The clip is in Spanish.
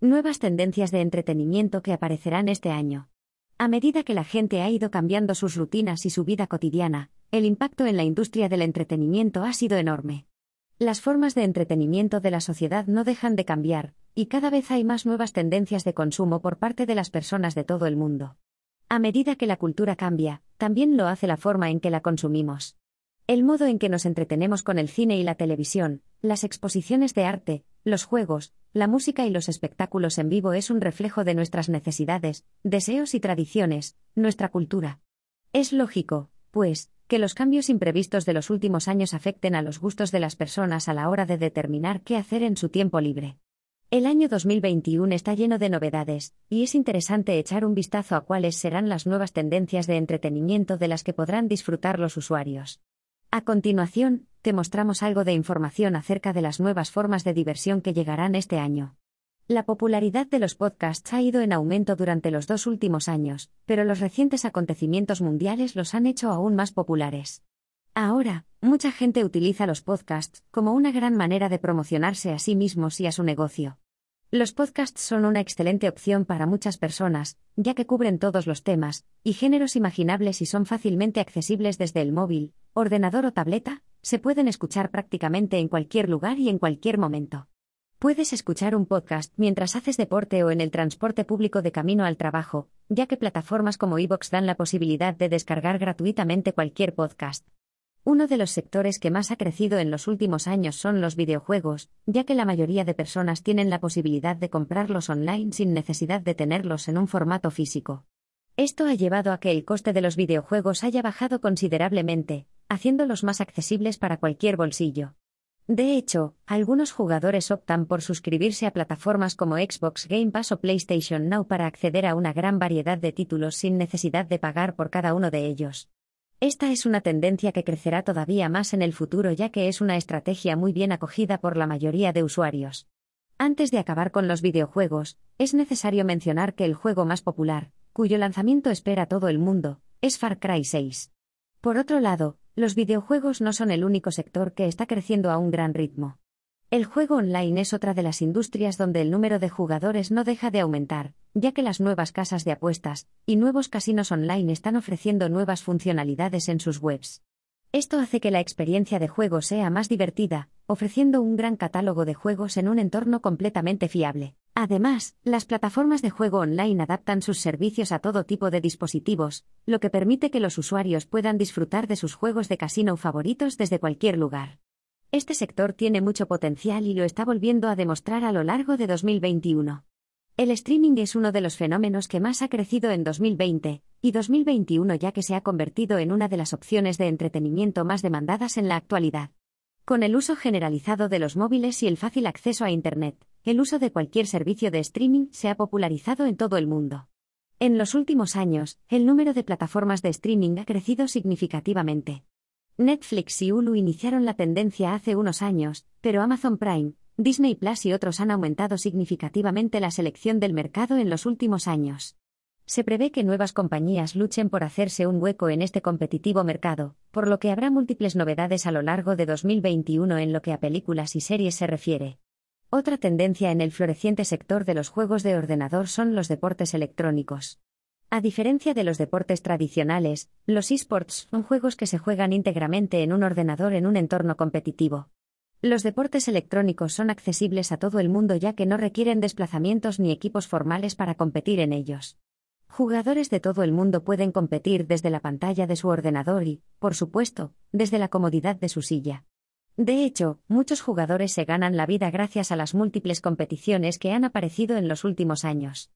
Nuevas tendencias de entretenimiento que aparecerán este año. A medida que la gente ha ido cambiando sus rutinas y su vida cotidiana, el impacto en la industria del entretenimiento ha sido enorme. Las formas de entretenimiento de la sociedad no dejan de cambiar, y cada vez hay más nuevas tendencias de consumo por parte de las personas de todo el mundo. A medida que la cultura cambia, también lo hace la forma en que la consumimos. El modo en que nos entretenemos con el cine y la televisión, las exposiciones de arte, los juegos, la música y los espectáculos en vivo es un reflejo de nuestras necesidades, deseos y tradiciones, nuestra cultura. Es lógico, pues, que los cambios imprevistos de los últimos años afecten a los gustos de las personas a la hora de determinar qué hacer en su tiempo libre. El año 2021 está lleno de novedades, y es interesante echar un vistazo a cuáles serán las nuevas tendencias de entretenimiento de las que podrán disfrutar los usuarios. A continuación, te mostramos algo de información acerca de las nuevas formas de diversión que llegarán este año. La popularidad de los podcasts ha ido en aumento durante los dos últimos años, pero los recientes acontecimientos mundiales los han hecho aún más populares. Ahora, mucha gente utiliza los podcasts como una gran manera de promocionarse a sí mismos y a su negocio. Los podcasts son una excelente opción para muchas personas, ya que cubren todos los temas y géneros imaginables y son fácilmente accesibles desde el móvil, ordenador o tableta, se pueden escuchar prácticamente en cualquier lugar y en cualquier momento. Puedes escuchar un podcast mientras haces deporte o en el transporte público de camino al trabajo, ya que plataformas como iVoox dan la posibilidad de descargar gratuitamente cualquier podcast. Uno de los sectores que más ha crecido en los últimos años son los videojuegos, ya que la mayoría de personas tienen la posibilidad de comprarlos online sin necesidad de tenerlos en un formato físico. Esto ha llevado a que el coste de los videojuegos haya bajado considerablemente, haciéndolos más accesibles para cualquier bolsillo. De hecho, algunos jugadores optan por suscribirse a plataformas como Xbox Game Pass o PlayStation Now para acceder a una gran variedad de títulos sin necesidad de pagar por cada uno de ellos. Esta es una tendencia que crecerá todavía más en el futuro ya que es una estrategia muy bien acogida por la mayoría de usuarios. Antes de acabar con los videojuegos, es necesario mencionar que el juego más popular, cuyo lanzamiento espera todo el mundo, es Far Cry 6. Por otro lado, los videojuegos no son el único sector que está creciendo a un gran ritmo. El juego online es otra de las industrias donde el número de jugadores no deja de aumentar, ya que las nuevas casas de apuestas y nuevos casinos online están ofreciendo nuevas funcionalidades en sus webs. Esto hace que la experiencia de juego sea más divertida, ofreciendo un gran catálogo de juegos en un entorno completamente fiable. Además, las plataformas de juego online adaptan sus servicios a todo tipo de dispositivos, lo que permite que los usuarios puedan disfrutar de sus juegos de casino favoritos desde cualquier lugar. Este sector tiene mucho potencial y lo está volviendo a demostrar a lo largo de 2021. El streaming es uno de los fenómenos que más ha crecido en 2020 y 2021 ya que se ha convertido en una de las opciones de entretenimiento más demandadas en la actualidad. Con el uso generalizado de los móviles y el fácil acceso a Internet, el uso de cualquier servicio de streaming se ha popularizado en todo el mundo. En los últimos años, el número de plataformas de streaming ha crecido significativamente. Netflix y Hulu iniciaron la tendencia hace unos años, pero Amazon Prime, Disney Plus y otros han aumentado significativamente la selección del mercado en los últimos años. Se prevé que nuevas compañías luchen por hacerse un hueco en este competitivo mercado, por lo que habrá múltiples novedades a lo largo de 2021 en lo que a películas y series se refiere. Otra tendencia en el floreciente sector de los juegos de ordenador son los deportes electrónicos. A diferencia de los deportes tradicionales, los esports son juegos que se juegan íntegramente en un ordenador en un entorno competitivo. Los deportes electrónicos son accesibles a todo el mundo ya que no requieren desplazamientos ni equipos formales para competir en ellos. Jugadores de todo el mundo pueden competir desde la pantalla de su ordenador y, por supuesto, desde la comodidad de su silla. De hecho, muchos jugadores se ganan la vida gracias a las múltiples competiciones que han aparecido en los últimos años.